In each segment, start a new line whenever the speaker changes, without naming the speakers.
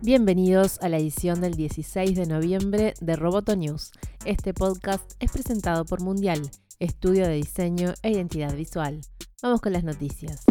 Bienvenidos a la edición del 16 de noviembre de Roboto News. Este podcast es presentado por Mundial, estudio de diseño e identidad visual. Vamos con las noticias.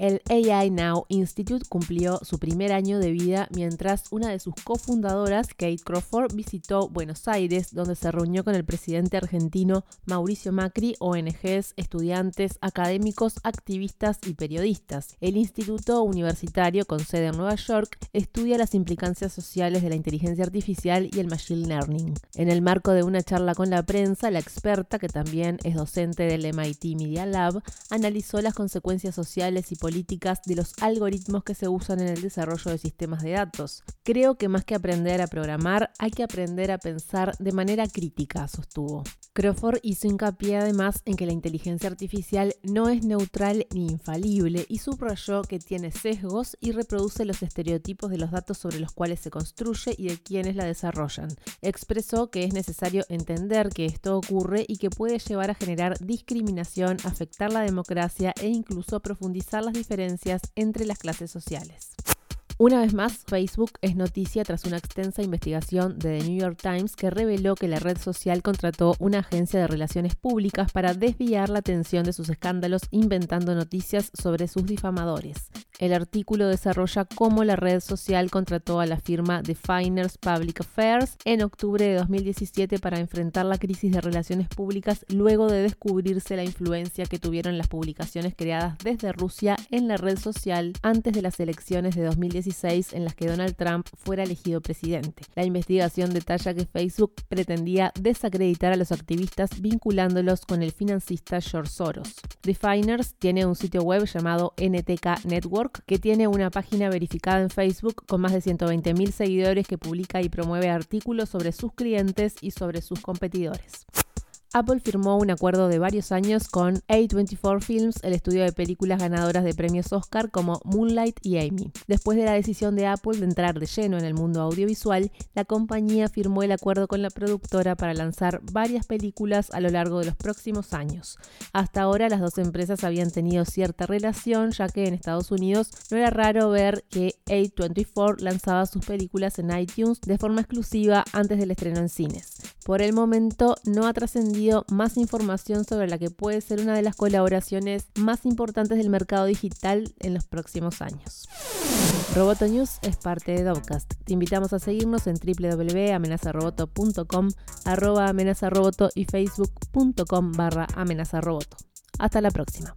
El AI Now Institute cumplió su primer año de vida mientras una de sus cofundadoras, Kate Crawford, visitó Buenos Aires, donde se reunió con el presidente argentino Mauricio Macri, ONGs, estudiantes, académicos, activistas y periodistas. El Instituto Universitario, con sede en Nueva York, estudia las implicancias sociales de la inteligencia artificial y el machine learning. En el marco de una charla con la prensa, la experta, que también es docente del MIT Media Lab, analizó las consecuencias sociales y políticas políticas de los algoritmos que se usan en el desarrollo de sistemas de datos. Creo que más que aprender a programar, hay que aprender a pensar de manera crítica, sostuvo. Crawford hizo hincapié además en que la inteligencia artificial no es neutral ni infalible y subrayó que tiene sesgos y reproduce los estereotipos de los datos sobre los cuales se construye y de quienes la desarrollan. Expresó que es necesario entender que esto ocurre y que puede llevar a generar discriminación, afectar la democracia e incluso profundizar las diferencias entre las clases sociales. Una vez más, Facebook es noticia tras una extensa investigación de The New York Times que reveló que la red social contrató una agencia de relaciones públicas para desviar la atención de sus escándalos inventando noticias sobre sus difamadores. El artículo desarrolla cómo la red social contrató a la firma Definers Public Affairs en octubre de 2017 para enfrentar la crisis de relaciones públicas luego de descubrirse la influencia que tuvieron las publicaciones creadas desde Rusia en la red social antes de las elecciones de 2016 en las que Donald Trump fuera elegido presidente. La investigación detalla que Facebook pretendía desacreditar a los activistas vinculándolos con el financista George Soros. Definers tiene un sitio web llamado NTK Network que tiene una página verificada en Facebook con más de 120.000 seguidores que publica y promueve artículos sobre sus clientes y sobre sus competidores. Apple firmó un acuerdo de varios años con A24 Films, el estudio de películas ganadoras de premios Oscar como Moonlight y Amy. Después de la decisión de Apple de entrar de lleno en el mundo audiovisual, la compañía firmó el acuerdo con la productora para lanzar varias películas a lo largo de los próximos años. Hasta ahora las dos empresas habían tenido cierta relación, ya que en Estados Unidos no era raro ver que A24 lanzaba sus películas en iTunes de forma exclusiva antes del estreno en cines. Por el momento no ha trascendido más información sobre la que puede ser una de las colaboraciones más importantes del mercado digital en los próximos años. Roboto News es parte de Dovcast. Te invitamos a seguirnos en www.amenazaroboto.com, arroba amenazaroboto y facebook.com barra amenazaroboto. Hasta la próxima.